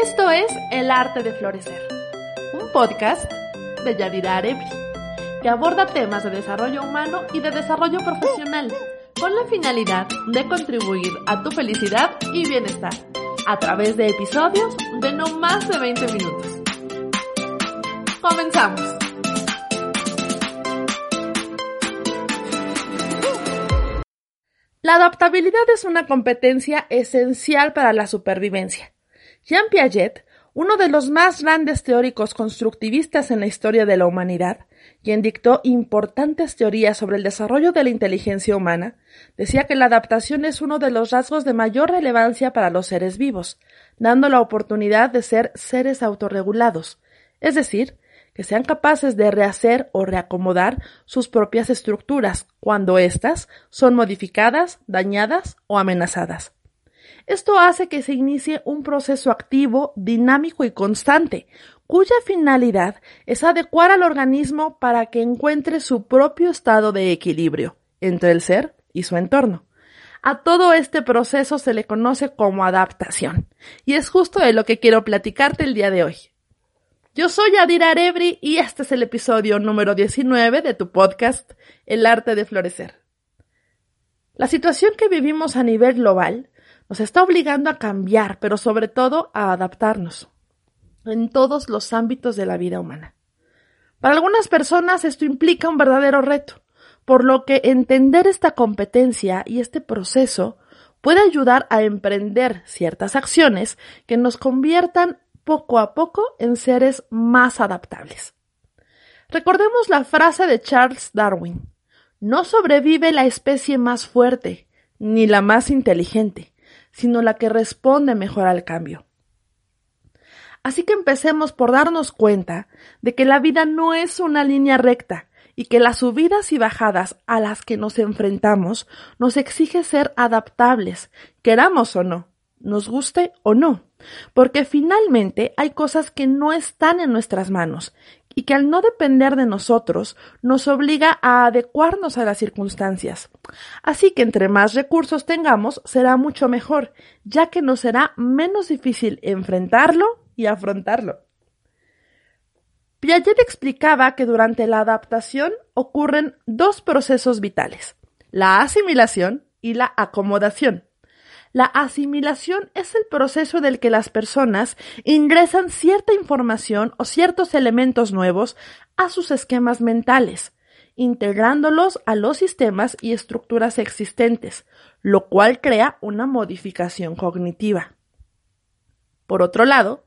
Esto es El Arte de Florecer, un podcast de Yadira Arebri, que aborda temas de desarrollo humano y de desarrollo profesional, con la finalidad de contribuir a tu felicidad y bienestar, a través de episodios de no más de 20 minutos. Comenzamos. La adaptabilidad es una competencia esencial para la supervivencia. Jean Piaget, uno de los más grandes teóricos constructivistas en la historia de la humanidad, quien dictó importantes teorías sobre el desarrollo de la inteligencia humana, decía que la adaptación es uno de los rasgos de mayor relevancia para los seres vivos, dando la oportunidad de ser seres autorregulados, es decir, que sean capaces de rehacer o reacomodar sus propias estructuras cuando éstas son modificadas, dañadas o amenazadas. Esto hace que se inicie un proceso activo, dinámico y constante, cuya finalidad es adecuar al organismo para que encuentre su propio estado de equilibrio entre el ser y su entorno. A todo este proceso se le conoce como adaptación, y es justo de lo que quiero platicarte el día de hoy. Yo soy Adira Arebri y este es el episodio número 19 de tu podcast El arte de florecer. La situación que vivimos a nivel global nos está obligando a cambiar, pero sobre todo a adaptarnos en todos los ámbitos de la vida humana. Para algunas personas esto implica un verdadero reto, por lo que entender esta competencia y este proceso puede ayudar a emprender ciertas acciones que nos conviertan poco a poco en seres más adaptables. Recordemos la frase de Charles Darwin. No sobrevive la especie más fuerte, ni la más inteligente, sino la que responde mejor al cambio. Así que empecemos por darnos cuenta de que la vida no es una línea recta y que las subidas y bajadas a las que nos enfrentamos nos exige ser adaptables, queramos o no nos guste o no, porque finalmente hay cosas que no están en nuestras manos y que al no depender de nosotros nos obliga a adecuarnos a las circunstancias. Así que entre más recursos tengamos será mucho mejor, ya que nos será menos difícil enfrentarlo y afrontarlo. Piaget explicaba que durante la adaptación ocurren dos procesos vitales, la asimilación y la acomodación. La asimilación es el proceso del que las personas ingresan cierta información o ciertos elementos nuevos a sus esquemas mentales, integrándolos a los sistemas y estructuras existentes, lo cual crea una modificación cognitiva. Por otro lado,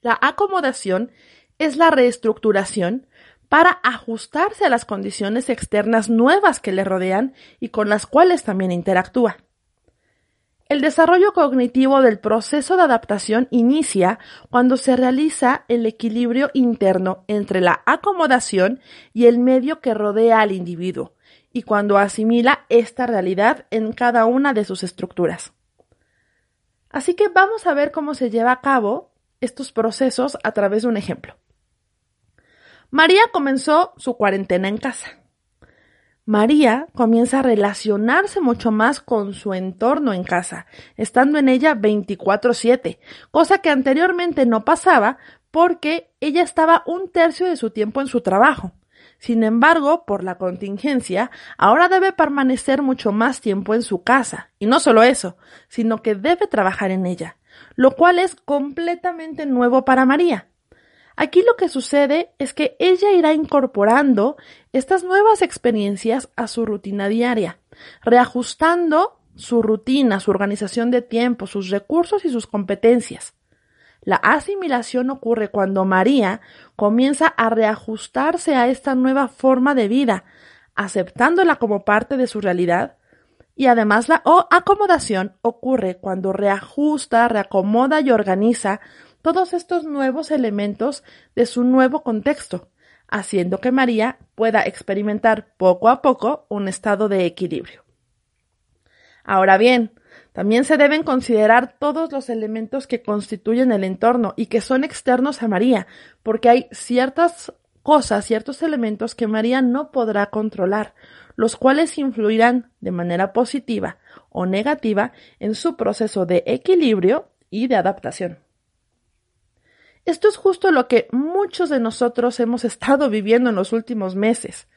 la acomodación es la reestructuración para ajustarse a las condiciones externas nuevas que le rodean y con las cuales también interactúa. El desarrollo cognitivo del proceso de adaptación inicia cuando se realiza el equilibrio interno entre la acomodación y el medio que rodea al individuo, y cuando asimila esta realidad en cada una de sus estructuras. Así que vamos a ver cómo se lleva a cabo estos procesos a través de un ejemplo. María comenzó su cuarentena en casa. María comienza a relacionarse mucho más con su entorno en casa, estando en ella 24/7, cosa que anteriormente no pasaba porque ella estaba un tercio de su tiempo en su trabajo. Sin embargo, por la contingencia, ahora debe permanecer mucho más tiempo en su casa, y no solo eso, sino que debe trabajar en ella, lo cual es completamente nuevo para María. Aquí lo que sucede es que ella irá incorporando estas nuevas experiencias a su rutina diaria, reajustando su rutina, su organización de tiempo, sus recursos y sus competencias. La asimilación ocurre cuando María comienza a reajustarse a esta nueva forma de vida, aceptándola como parte de su realidad, y además la acomodación ocurre cuando reajusta, reacomoda y organiza todos estos nuevos elementos de su nuevo contexto, haciendo que María pueda experimentar poco a poco un estado de equilibrio. Ahora bien, también se deben considerar todos los elementos que constituyen el entorno y que son externos a María, porque hay ciertas cosas, ciertos elementos que María no podrá controlar, los cuales influirán de manera positiva o negativa en su proceso de equilibrio y de adaptación. Esto es justo lo que muchos de nosotros hemos estado viviendo en los últimos meses.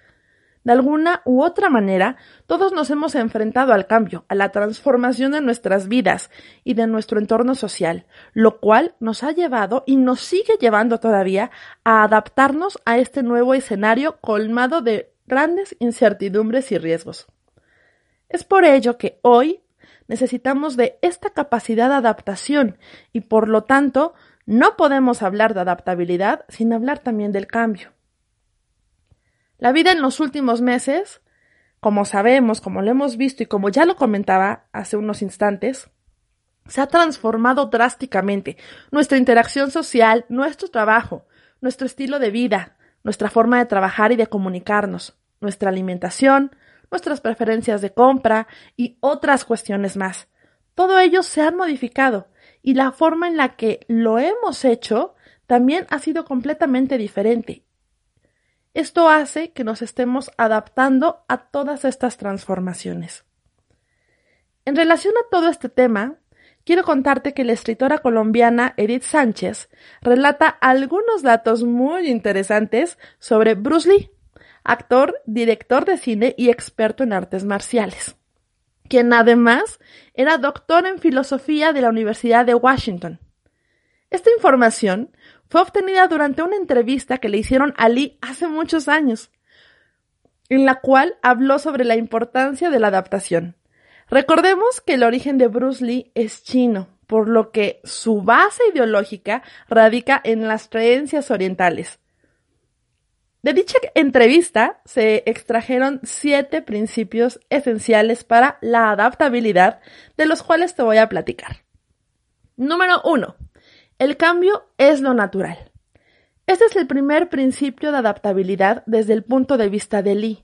De alguna u otra manera, todos nos hemos enfrentado al cambio, a la transformación de nuestras vidas y de nuestro entorno social, lo cual nos ha llevado y nos sigue llevando todavía a adaptarnos a este nuevo escenario colmado de grandes incertidumbres y riesgos. Es por ello que hoy necesitamos de esta capacidad de adaptación y por lo tanto no podemos hablar de adaptabilidad sin hablar también del cambio. La vida en los últimos meses, como sabemos, como lo hemos visto y como ya lo comentaba hace unos instantes, se ha transformado drásticamente. Nuestra interacción social, nuestro trabajo, nuestro estilo de vida, nuestra forma de trabajar y de comunicarnos, nuestra alimentación, nuestras preferencias de compra y otras cuestiones más. Todo ello se ha modificado y la forma en la que lo hemos hecho también ha sido completamente diferente esto hace que nos estemos adaptando a todas estas transformaciones. En relación a todo este tema, quiero contarte que la escritora colombiana Edith Sánchez relata algunos datos muy interesantes sobre Bruce Lee, actor, director de cine y experto en artes marciales, quien además era doctor en filosofía de la Universidad de Washington. Esta información fue obtenida durante una entrevista que le hicieron a Lee hace muchos años, en la cual habló sobre la importancia de la adaptación. Recordemos que el origen de Bruce Lee es chino, por lo que su base ideológica radica en las creencias orientales. De dicha entrevista se extrajeron siete principios esenciales para la adaptabilidad, de los cuales te voy a platicar. Número uno. El cambio es lo natural. Este es el primer principio de adaptabilidad desde el punto de vista de Lee,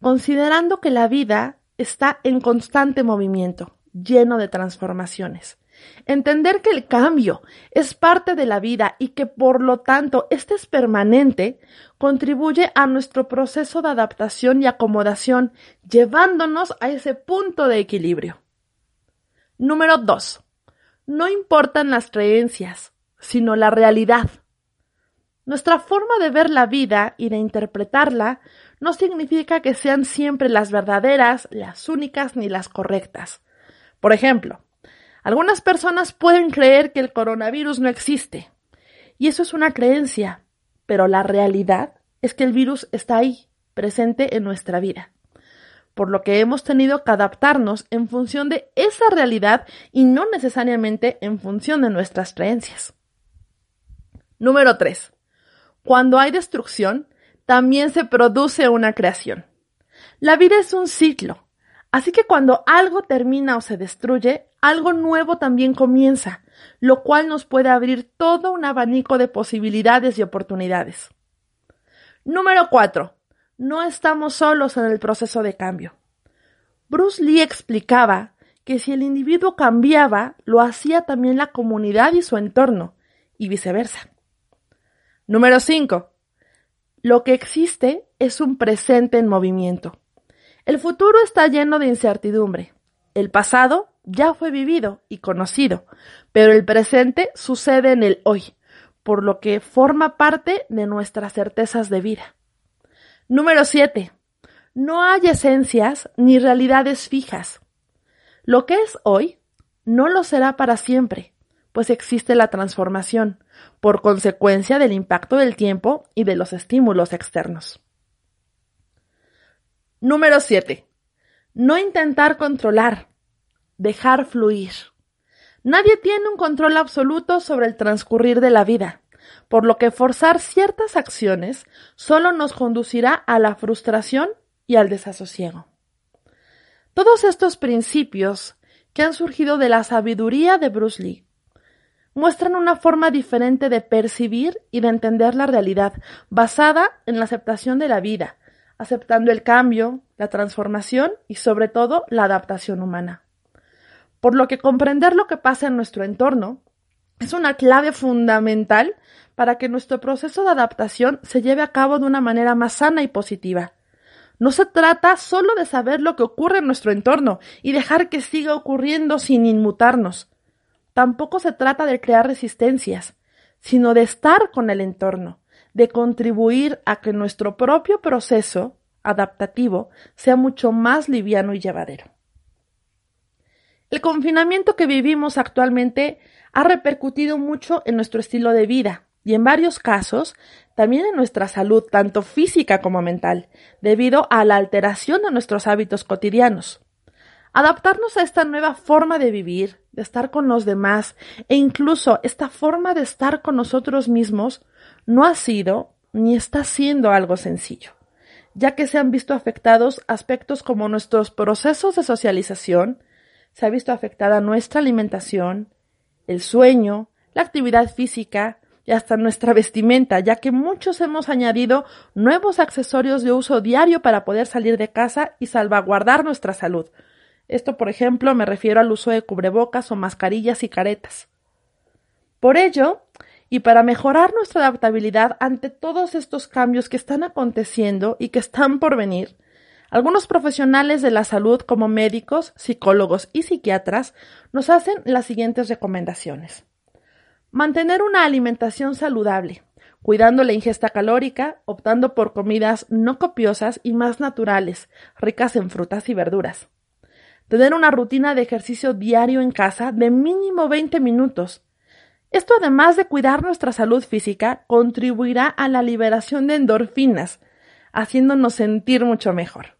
considerando que la vida está en constante movimiento, lleno de transformaciones. Entender que el cambio es parte de la vida y que por lo tanto este es permanente, contribuye a nuestro proceso de adaptación y acomodación, llevándonos a ese punto de equilibrio. Número 2 no importan las creencias, sino la realidad. Nuestra forma de ver la vida y de interpretarla no significa que sean siempre las verdaderas, las únicas ni las correctas. Por ejemplo, algunas personas pueden creer que el coronavirus no existe, y eso es una creencia, pero la realidad es que el virus está ahí, presente en nuestra vida por lo que hemos tenido que adaptarnos en función de esa realidad y no necesariamente en función de nuestras creencias. Número 3. Cuando hay destrucción, también se produce una creación. La vida es un ciclo, así que cuando algo termina o se destruye, algo nuevo también comienza, lo cual nos puede abrir todo un abanico de posibilidades y oportunidades. Número 4 no estamos solos en el proceso de cambio. Bruce Lee explicaba que si el individuo cambiaba, lo hacía también la comunidad y su entorno, y viceversa. Número 5. Lo que existe es un presente en movimiento. El futuro está lleno de incertidumbre. El pasado ya fue vivido y conocido, pero el presente sucede en el hoy, por lo que forma parte de nuestras certezas de vida. Número 7. No hay esencias ni realidades fijas. Lo que es hoy no lo será para siempre, pues existe la transformación, por consecuencia del impacto del tiempo y de los estímulos externos. Número 7. No intentar controlar, dejar fluir. Nadie tiene un control absoluto sobre el transcurrir de la vida por lo que forzar ciertas acciones solo nos conducirá a la frustración y al desasosiego. Todos estos principios que han surgido de la sabiduría de Bruce Lee muestran una forma diferente de percibir y de entender la realidad, basada en la aceptación de la vida, aceptando el cambio, la transformación y sobre todo la adaptación humana. Por lo que comprender lo que pasa en nuestro entorno es una clave fundamental para que nuestro proceso de adaptación se lleve a cabo de una manera más sana y positiva. No se trata solo de saber lo que ocurre en nuestro entorno y dejar que siga ocurriendo sin inmutarnos. Tampoco se trata de crear resistencias, sino de estar con el entorno, de contribuir a que nuestro propio proceso adaptativo sea mucho más liviano y llevadero. El confinamiento que vivimos actualmente ha repercutido mucho en nuestro estilo de vida y en varios casos también en nuestra salud, tanto física como mental, debido a la alteración de nuestros hábitos cotidianos. Adaptarnos a esta nueva forma de vivir, de estar con los demás e incluso esta forma de estar con nosotros mismos no ha sido ni está siendo algo sencillo, ya que se han visto afectados aspectos como nuestros procesos de socialización, se ha visto afectada nuestra alimentación, el sueño, la actividad física y hasta nuestra vestimenta, ya que muchos hemos añadido nuevos accesorios de uso diario para poder salir de casa y salvaguardar nuestra salud, esto, por ejemplo, me refiero al uso de cubrebocas o mascarillas y caretas. Por ello, y para mejorar nuestra adaptabilidad ante todos estos cambios que están aconteciendo y que están por venir, algunos profesionales de la salud como médicos, psicólogos y psiquiatras nos hacen las siguientes recomendaciones. Mantener una alimentación saludable, cuidando la ingesta calórica, optando por comidas no copiosas y más naturales, ricas en frutas y verduras. Tener una rutina de ejercicio diario en casa de mínimo 20 minutos. Esto además de cuidar nuestra salud física, contribuirá a la liberación de endorfinas, haciéndonos sentir mucho mejor.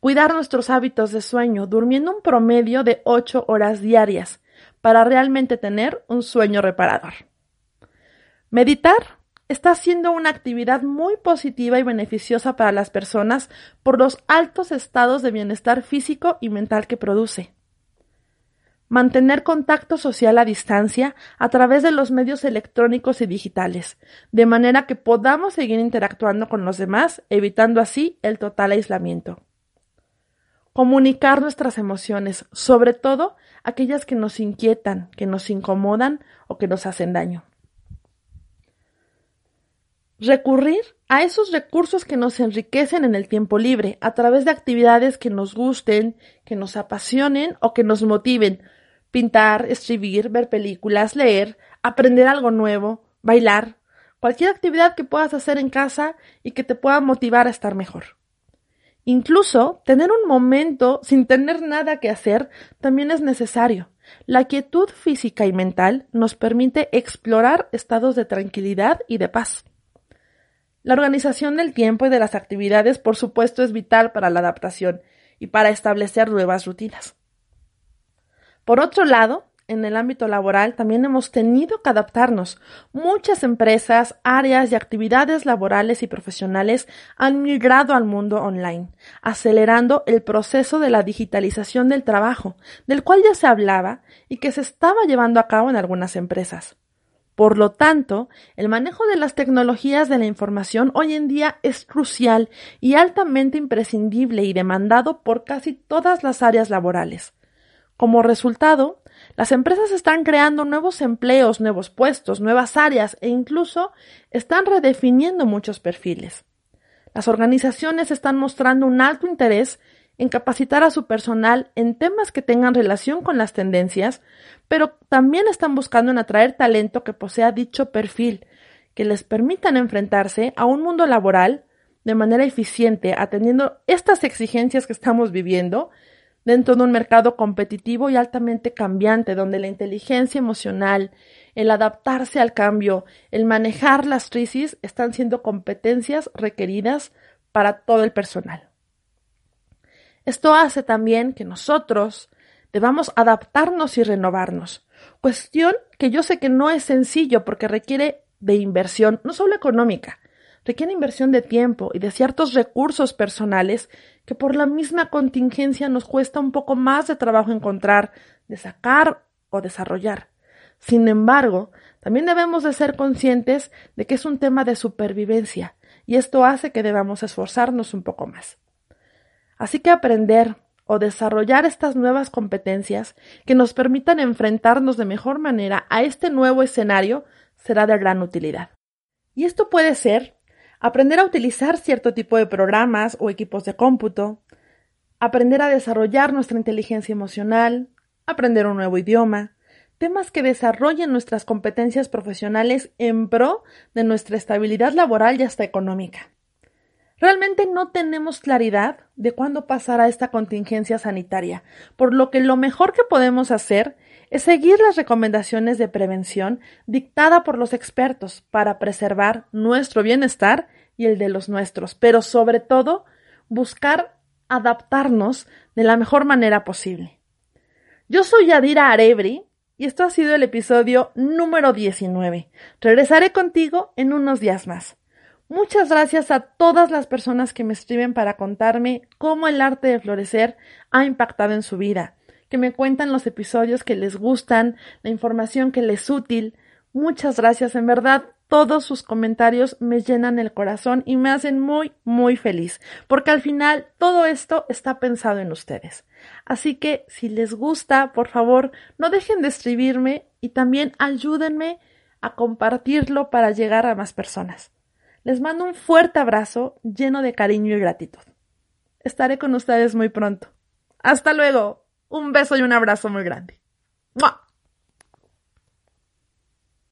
Cuidar nuestros hábitos de sueño, durmiendo un promedio de 8 horas diarias, para realmente tener un sueño reparador. Meditar está siendo una actividad muy positiva y beneficiosa para las personas por los altos estados de bienestar físico y mental que produce. Mantener contacto social a distancia a través de los medios electrónicos y digitales, de manera que podamos seguir interactuando con los demás, evitando así el total aislamiento. Comunicar nuestras emociones, sobre todo aquellas que nos inquietan, que nos incomodan o que nos hacen daño recurrir a esos recursos que nos enriquecen en el tiempo libre a través de actividades que nos gusten, que nos apasionen o que nos motiven. Pintar, escribir, ver películas, leer, aprender algo nuevo, bailar, cualquier actividad que puedas hacer en casa y que te pueda motivar a estar mejor. Incluso tener un momento sin tener nada que hacer también es necesario. La quietud física y mental nos permite explorar estados de tranquilidad y de paz. La organización del tiempo y de las actividades, por supuesto, es vital para la adaptación y para establecer nuevas rutinas. Por otro lado, en el ámbito laboral también hemos tenido que adaptarnos. Muchas empresas, áreas y actividades laborales y profesionales han migrado al mundo online, acelerando el proceso de la digitalización del trabajo, del cual ya se hablaba y que se estaba llevando a cabo en algunas empresas. Por lo tanto, el manejo de las tecnologías de la información hoy en día es crucial y altamente imprescindible y demandado por casi todas las áreas laborales. Como resultado, las empresas están creando nuevos empleos, nuevos puestos, nuevas áreas e incluso están redefiniendo muchos perfiles. Las organizaciones están mostrando un alto interés en capacitar a su personal en temas que tengan relación con las tendencias, pero también están buscando en atraer talento que posea dicho perfil, que les permitan enfrentarse a un mundo laboral de manera eficiente, atendiendo estas exigencias que estamos viviendo dentro de un mercado competitivo y altamente cambiante, donde la inteligencia emocional, el adaptarse al cambio, el manejar las crisis están siendo competencias requeridas para todo el personal. Esto hace también que nosotros debamos adaptarnos y renovarnos. Cuestión que yo sé que no es sencillo porque requiere de inversión, no solo económica, requiere inversión de tiempo y de ciertos recursos personales que por la misma contingencia nos cuesta un poco más de trabajo encontrar, de sacar o desarrollar. Sin embargo, también debemos de ser conscientes de que es un tema de supervivencia y esto hace que debamos esforzarnos un poco más. Así que aprender o desarrollar estas nuevas competencias que nos permitan enfrentarnos de mejor manera a este nuevo escenario será de gran utilidad. Y esto puede ser aprender a utilizar cierto tipo de programas o equipos de cómputo, aprender a desarrollar nuestra inteligencia emocional, aprender un nuevo idioma, temas que desarrollen nuestras competencias profesionales en pro de nuestra estabilidad laboral y hasta económica. Realmente no tenemos claridad de cuándo pasará esta contingencia sanitaria, por lo que lo mejor que podemos hacer es seguir las recomendaciones de prevención dictada por los expertos para preservar nuestro bienestar y el de los nuestros, pero sobre todo buscar adaptarnos de la mejor manera posible. Yo soy Yadira Arebri y esto ha sido el episodio número 19. Regresaré contigo en unos días más. Muchas gracias a todas las personas que me escriben para contarme cómo el arte de florecer ha impactado en su vida, que me cuentan los episodios que les gustan, la información que les es útil. Muchas gracias, en verdad, todos sus comentarios me llenan el corazón y me hacen muy, muy feliz, porque al final todo esto está pensado en ustedes. Así que si les gusta, por favor, no dejen de escribirme y también ayúdenme a compartirlo para llegar a más personas. Les mando un fuerte abrazo lleno de cariño y gratitud. Estaré con ustedes muy pronto. Hasta luego. Un beso y un abrazo muy grande. ¡Mua!